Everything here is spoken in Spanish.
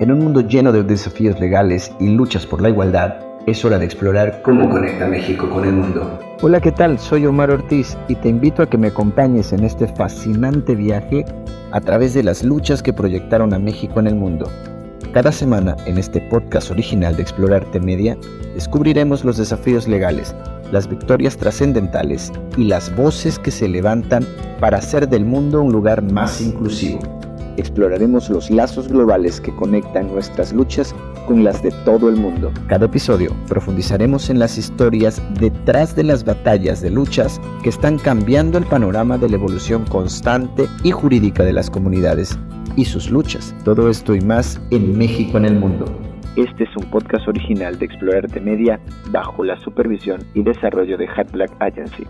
En un mundo lleno de desafíos legales y luchas por la igualdad, es hora de explorar cómo conecta México con el mundo. Hola, ¿qué tal? Soy Omar Ortiz y te invito a que me acompañes en este fascinante viaje a través de las luchas que proyectaron a México en el mundo. Cada semana en este podcast original de Explorarte Media descubriremos los desafíos legales, las victorias trascendentales y las voces que se levantan para hacer del mundo un lugar más inclusivo exploraremos los lazos globales que conectan nuestras luchas con las de todo el mundo. Cada episodio profundizaremos en las historias detrás de las batallas de luchas que están cambiando el panorama de la evolución constante y jurídica de las comunidades y sus luchas. Todo esto y más en México en el mundo. Este es un podcast original de Explorarte Media bajo la supervisión y desarrollo de Hat Black Agency.